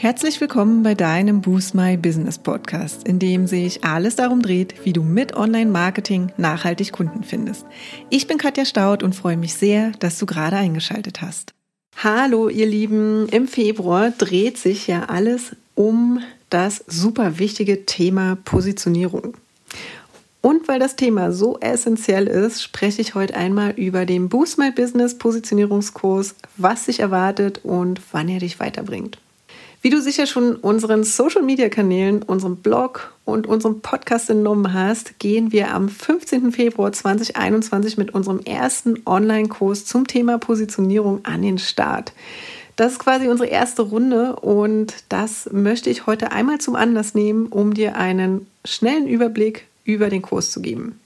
Herzlich willkommen bei deinem Boost My Business Podcast, in dem sich alles darum dreht, wie du mit Online-Marketing nachhaltig Kunden findest. Ich bin Katja Staud und freue mich sehr, dass du gerade eingeschaltet hast. Hallo, ihr Lieben. Im Februar dreht sich ja alles um das super wichtige Thema Positionierung. Und weil das Thema so essentiell ist, spreche ich heute einmal über den Boost My Business Positionierungskurs, was sich erwartet und wann er dich weiterbringt. Wie du sicher schon unseren Social Media Kanälen, unserem Blog und unserem Podcast entnommen hast, gehen wir am 15. Februar 2021 mit unserem ersten Online-Kurs zum Thema Positionierung an den Start. Das ist quasi unsere erste Runde und das möchte ich heute einmal zum Anlass nehmen, um dir einen schnellen Überblick über den Kurs zu geben.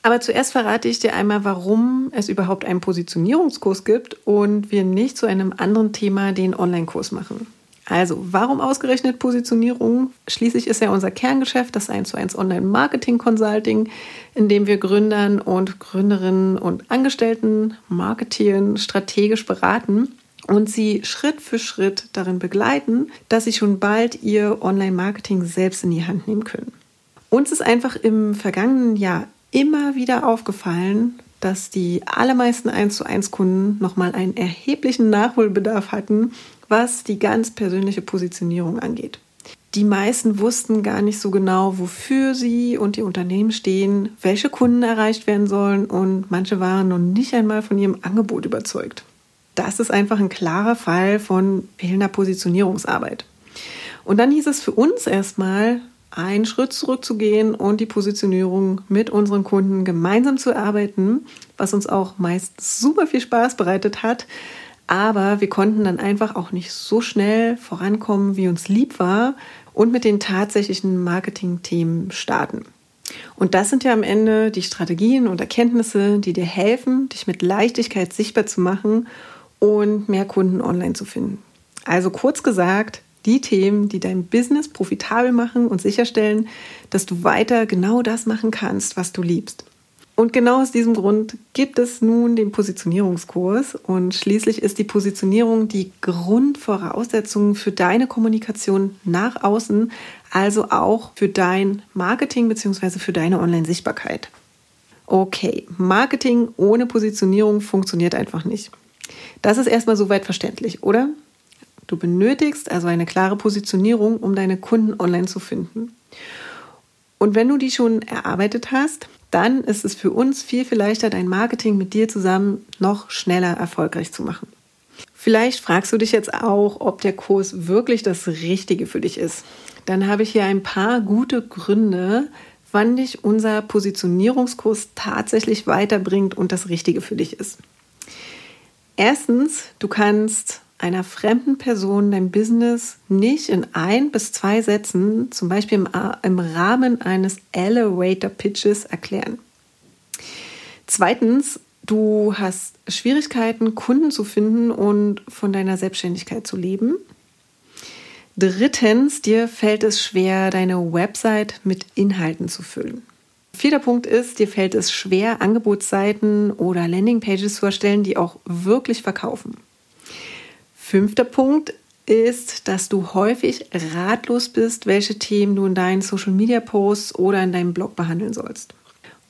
Aber zuerst verrate ich dir einmal, warum es überhaupt einen Positionierungskurs gibt und wir nicht zu einem anderen Thema den Online-Kurs machen. Also, warum ausgerechnet Positionierung? Schließlich ist ja unser Kerngeschäft das 1 zu 1 Online-Marketing-Consulting, in dem wir Gründern und Gründerinnen und Angestellten marketieren, strategisch beraten und sie Schritt für Schritt darin begleiten, dass sie schon bald ihr Online-Marketing selbst in die Hand nehmen können. Uns ist einfach im vergangenen Jahr immer wieder aufgefallen, dass die allermeisten 1 zu 1 Kunden nochmal einen erheblichen Nachholbedarf hatten, was die ganz persönliche Positionierung angeht. Die meisten wussten gar nicht so genau, wofür sie und die Unternehmen stehen, welche Kunden erreicht werden sollen und manche waren noch nicht einmal von ihrem Angebot überzeugt. Das ist einfach ein klarer Fall von fehlender Positionierungsarbeit. Und dann hieß es für uns erstmal, einen Schritt zurückzugehen und die Positionierung mit unseren Kunden gemeinsam zu erarbeiten, was uns auch meist super viel Spaß bereitet hat, aber wir konnten dann einfach auch nicht so schnell vorankommen, wie uns lieb war und mit den tatsächlichen Marketing-Themen starten. Und das sind ja am Ende die Strategien und Erkenntnisse, die dir helfen, dich mit Leichtigkeit sichtbar zu machen und mehr Kunden online zu finden. Also kurz gesagt, die Themen, die dein Business profitabel machen und sicherstellen, dass du weiter genau das machen kannst, was du liebst. Und genau aus diesem Grund gibt es nun den Positionierungskurs und schließlich ist die Positionierung die Grundvoraussetzung für deine Kommunikation nach außen, also auch für dein Marketing bzw. für deine Online-Sichtbarkeit. Okay, Marketing ohne Positionierung funktioniert einfach nicht. Das ist erstmal soweit verständlich, oder? Du benötigst also eine klare Positionierung, um deine Kunden online zu finden. Und wenn du die schon erarbeitet hast, dann ist es für uns viel, viel leichter, dein Marketing mit dir zusammen noch schneller erfolgreich zu machen. Vielleicht fragst du dich jetzt auch, ob der Kurs wirklich das Richtige für dich ist. Dann habe ich hier ein paar gute Gründe, wann dich unser Positionierungskurs tatsächlich weiterbringt und das Richtige für dich ist. Erstens, du kannst einer fremden Person dein Business nicht in ein bis zwei Sätzen, zum Beispiel im, im Rahmen eines Elevator Pitches, erklären. Zweitens, du hast Schwierigkeiten, Kunden zu finden und von deiner Selbstständigkeit zu leben. Drittens, dir fällt es schwer, deine Website mit Inhalten zu füllen. Vierter Punkt ist, dir fällt es schwer, Angebotsseiten oder Landingpages zu erstellen, die auch wirklich verkaufen. Fünfter Punkt ist, dass du häufig ratlos bist, welche Themen du in deinen Social Media Posts oder in deinem Blog behandeln sollst.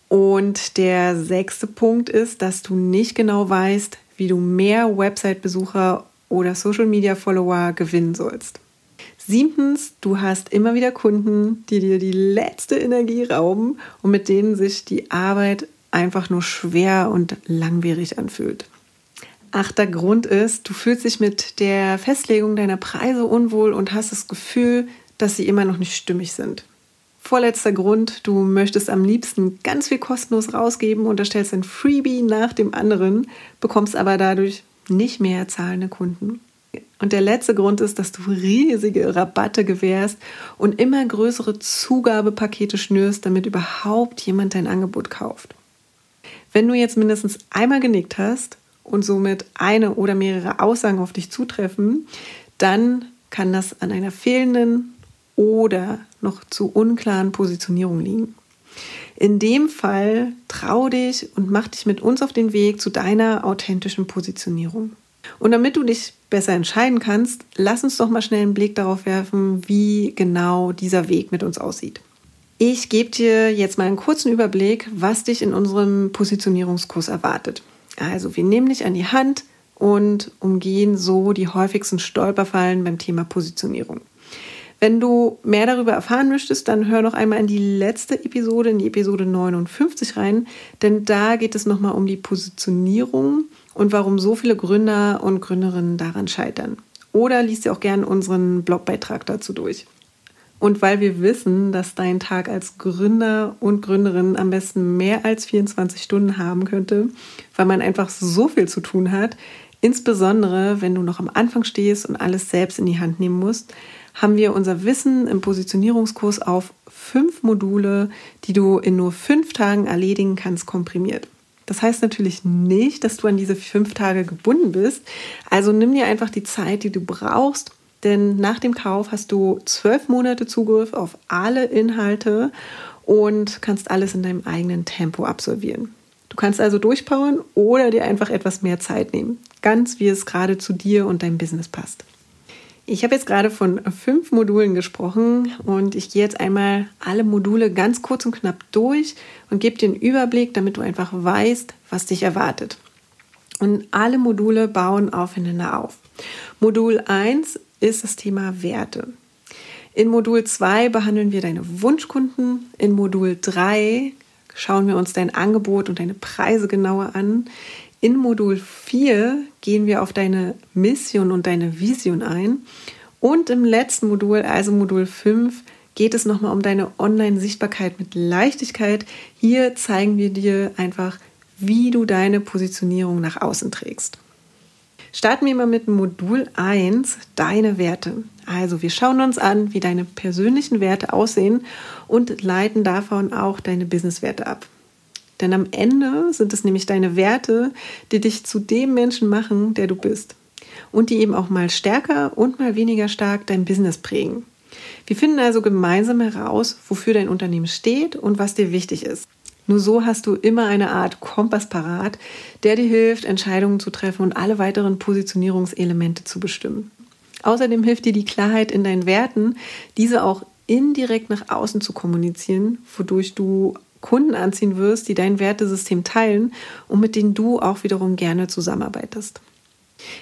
Und der sechste Punkt ist, dass du nicht genau weißt, wie du mehr Website-Besucher oder Social Media Follower gewinnen sollst. Siebtens, du hast immer wieder Kunden, die dir die letzte Energie rauben und mit denen sich die Arbeit einfach nur schwer und langwierig anfühlt. Achter Grund ist, du fühlst dich mit der Festlegung deiner Preise unwohl und hast das Gefühl, dass sie immer noch nicht stimmig sind. Vorletzter Grund, du möchtest am liebsten ganz viel kostenlos rausgeben und erstellst ein Freebie nach dem anderen, bekommst aber dadurch nicht mehr zahlende Kunden. Und der letzte Grund ist, dass du riesige Rabatte gewährst und immer größere Zugabepakete schnürst, damit überhaupt jemand dein Angebot kauft. Wenn du jetzt mindestens einmal genickt hast und somit eine oder mehrere Aussagen auf dich zutreffen, dann kann das an einer fehlenden oder noch zu unklaren Positionierung liegen. In dem Fall trau dich und mach dich mit uns auf den Weg zu deiner authentischen Positionierung. Und damit du dich besser entscheiden kannst, lass uns doch mal schnell einen Blick darauf werfen, wie genau dieser Weg mit uns aussieht. Ich gebe dir jetzt mal einen kurzen Überblick, was dich in unserem Positionierungskurs erwartet. Also wir nehmen dich an die Hand und umgehen so die häufigsten Stolperfallen beim Thema Positionierung. Wenn du mehr darüber erfahren möchtest, dann hör noch einmal in die letzte Episode, in die Episode 59 rein, denn da geht es nochmal um die Positionierung und warum so viele Gründer und Gründerinnen daran scheitern. Oder liest dir auch gerne unseren Blogbeitrag dazu durch. Und weil wir wissen, dass dein Tag als Gründer und Gründerin am besten mehr als 24 Stunden haben könnte, weil man einfach so viel zu tun hat, insbesondere wenn du noch am Anfang stehst und alles selbst in die Hand nehmen musst, haben wir unser Wissen im Positionierungskurs auf fünf Module, die du in nur fünf Tagen erledigen kannst, komprimiert. Das heißt natürlich nicht, dass du an diese fünf Tage gebunden bist. Also nimm dir einfach die Zeit, die du brauchst, denn nach dem Kauf hast du zwölf Monate Zugriff auf alle Inhalte und kannst alles in deinem eigenen Tempo absolvieren. Du kannst also durchpowern oder dir einfach etwas mehr Zeit nehmen, ganz wie es gerade zu dir und deinem Business passt. Ich habe jetzt gerade von fünf Modulen gesprochen und ich gehe jetzt einmal alle Module ganz kurz und knapp durch und gebe dir einen Überblick, damit du einfach weißt, was dich erwartet. Und alle Module bauen aufeinander auf. Modul 1 ist das Thema Werte. In Modul 2 behandeln wir deine Wunschkunden. In Modul 3 schauen wir uns dein Angebot und deine Preise genauer an. In Modul 4 gehen wir auf deine Mission und deine Vision ein. Und im letzten Modul, also Modul 5, geht es nochmal um deine Online-Sichtbarkeit mit Leichtigkeit. Hier zeigen wir dir einfach, wie du deine Positionierung nach außen trägst. Starten wir mal mit Modul 1, deine Werte. Also wir schauen uns an, wie deine persönlichen Werte aussehen und leiten davon auch deine Business-Werte ab. Denn am Ende sind es nämlich deine Werte, die dich zu dem Menschen machen, der du bist. Und die eben auch mal stärker und mal weniger stark dein Business prägen. Wir finden also gemeinsam heraus, wofür dein Unternehmen steht und was dir wichtig ist. Nur so hast du immer eine Art Kompass parat, der dir hilft, Entscheidungen zu treffen und alle weiteren Positionierungselemente zu bestimmen. Außerdem hilft dir die Klarheit in deinen Werten, diese auch indirekt nach außen zu kommunizieren, wodurch du Kunden anziehen wirst, die dein Wertesystem teilen und mit denen du auch wiederum gerne zusammenarbeitest.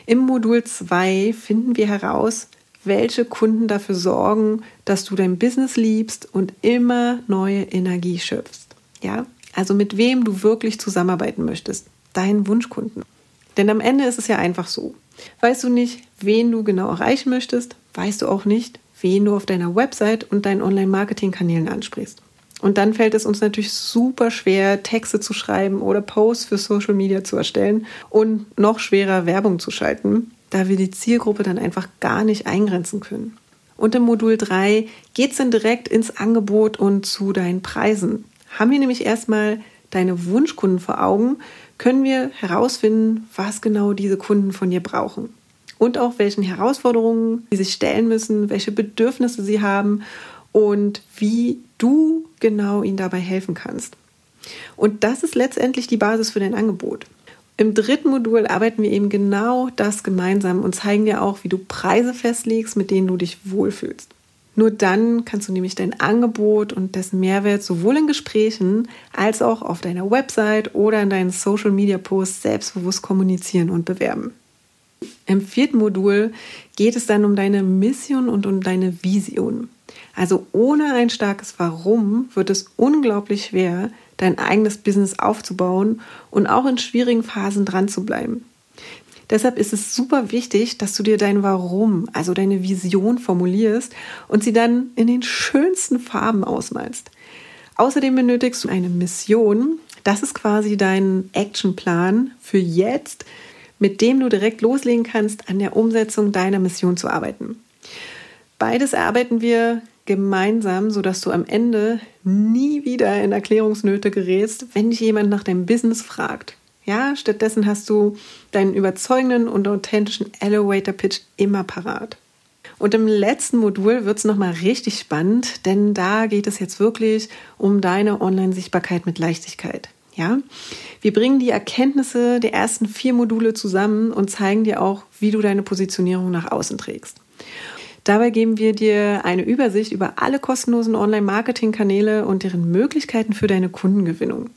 Im Modul 2 finden wir heraus, welche Kunden dafür sorgen, dass du dein Business liebst und immer neue Energie schöpfst. Ja, also mit wem du wirklich zusammenarbeiten möchtest, deinen Wunschkunden. Denn am Ende ist es ja einfach so. Weißt du nicht, wen du genau erreichen möchtest, weißt du auch nicht, wen du auf deiner Website und deinen Online-Marketing-Kanälen ansprichst. Und dann fällt es uns natürlich super schwer, Texte zu schreiben oder Posts für Social Media zu erstellen und noch schwerer Werbung zu schalten, da wir die Zielgruppe dann einfach gar nicht eingrenzen können. Und im Modul 3 geht es dann direkt ins Angebot und zu deinen Preisen. Haben wir nämlich erstmal deine Wunschkunden vor Augen, können wir herausfinden, was genau diese Kunden von dir brauchen. Und auch welchen Herausforderungen sie sich stellen müssen, welche Bedürfnisse sie haben und wie du genau ihnen dabei helfen kannst. Und das ist letztendlich die Basis für dein Angebot. Im dritten Modul arbeiten wir eben genau das gemeinsam und zeigen dir auch, wie du Preise festlegst, mit denen du dich wohlfühlst. Nur dann kannst du nämlich dein Angebot und dessen Mehrwert sowohl in Gesprächen als auch auf deiner Website oder in deinen Social Media Posts selbstbewusst kommunizieren und bewerben. Im vierten Modul geht es dann um deine Mission und um deine Vision. Also ohne ein starkes Warum wird es unglaublich schwer, dein eigenes Business aufzubauen und auch in schwierigen Phasen dran zu bleiben. Deshalb ist es super wichtig, dass du dir dein Warum, also deine Vision formulierst und sie dann in den schönsten Farben ausmalst. Außerdem benötigst du eine Mission. Das ist quasi dein Actionplan für jetzt, mit dem du direkt loslegen kannst, an der Umsetzung deiner Mission zu arbeiten. Beides erarbeiten wir gemeinsam, sodass du am Ende nie wieder in Erklärungsnöte gerätst, wenn dich jemand nach deinem Business fragt. Ja, stattdessen hast du deinen überzeugenden und authentischen Elevator Pitch immer parat. Und im letzten Modul wird es nochmal richtig spannend, denn da geht es jetzt wirklich um deine Online-Sichtbarkeit mit Leichtigkeit. Ja, wir bringen die Erkenntnisse der ersten vier Module zusammen und zeigen dir auch, wie du deine Positionierung nach außen trägst. Dabei geben wir dir eine Übersicht über alle kostenlosen Online-Marketing-Kanäle und deren Möglichkeiten für deine Kundengewinnung.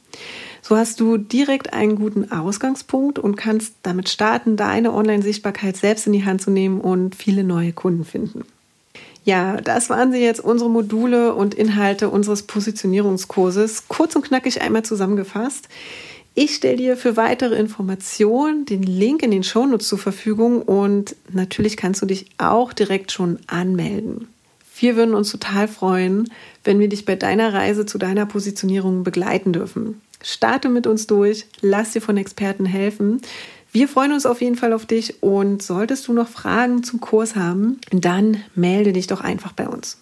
So hast du direkt einen guten Ausgangspunkt und kannst damit starten, deine Online-Sichtbarkeit selbst in die Hand zu nehmen und viele neue Kunden finden. Ja, das waren sie jetzt unsere Module und Inhalte unseres Positionierungskurses. Kurz und knackig einmal zusammengefasst. Ich stelle dir für weitere Informationen den Link in den Shownotes zur Verfügung und natürlich kannst du dich auch direkt schon anmelden. Wir würden uns total freuen, wenn wir dich bei deiner Reise zu deiner Positionierung begleiten dürfen. Starte mit uns durch, lass dir von Experten helfen. Wir freuen uns auf jeden Fall auf dich und solltest du noch Fragen zum Kurs haben, dann melde dich doch einfach bei uns.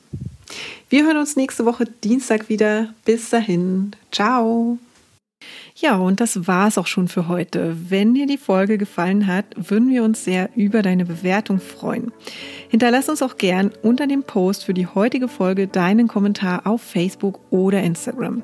Wir hören uns nächste Woche Dienstag wieder. Bis dahin. Ciao. Ja, und das war's auch schon für heute. Wenn dir die Folge gefallen hat, würden wir uns sehr über deine Bewertung freuen. Hinterlass uns auch gern unter dem Post für die heutige Folge deinen Kommentar auf Facebook oder Instagram.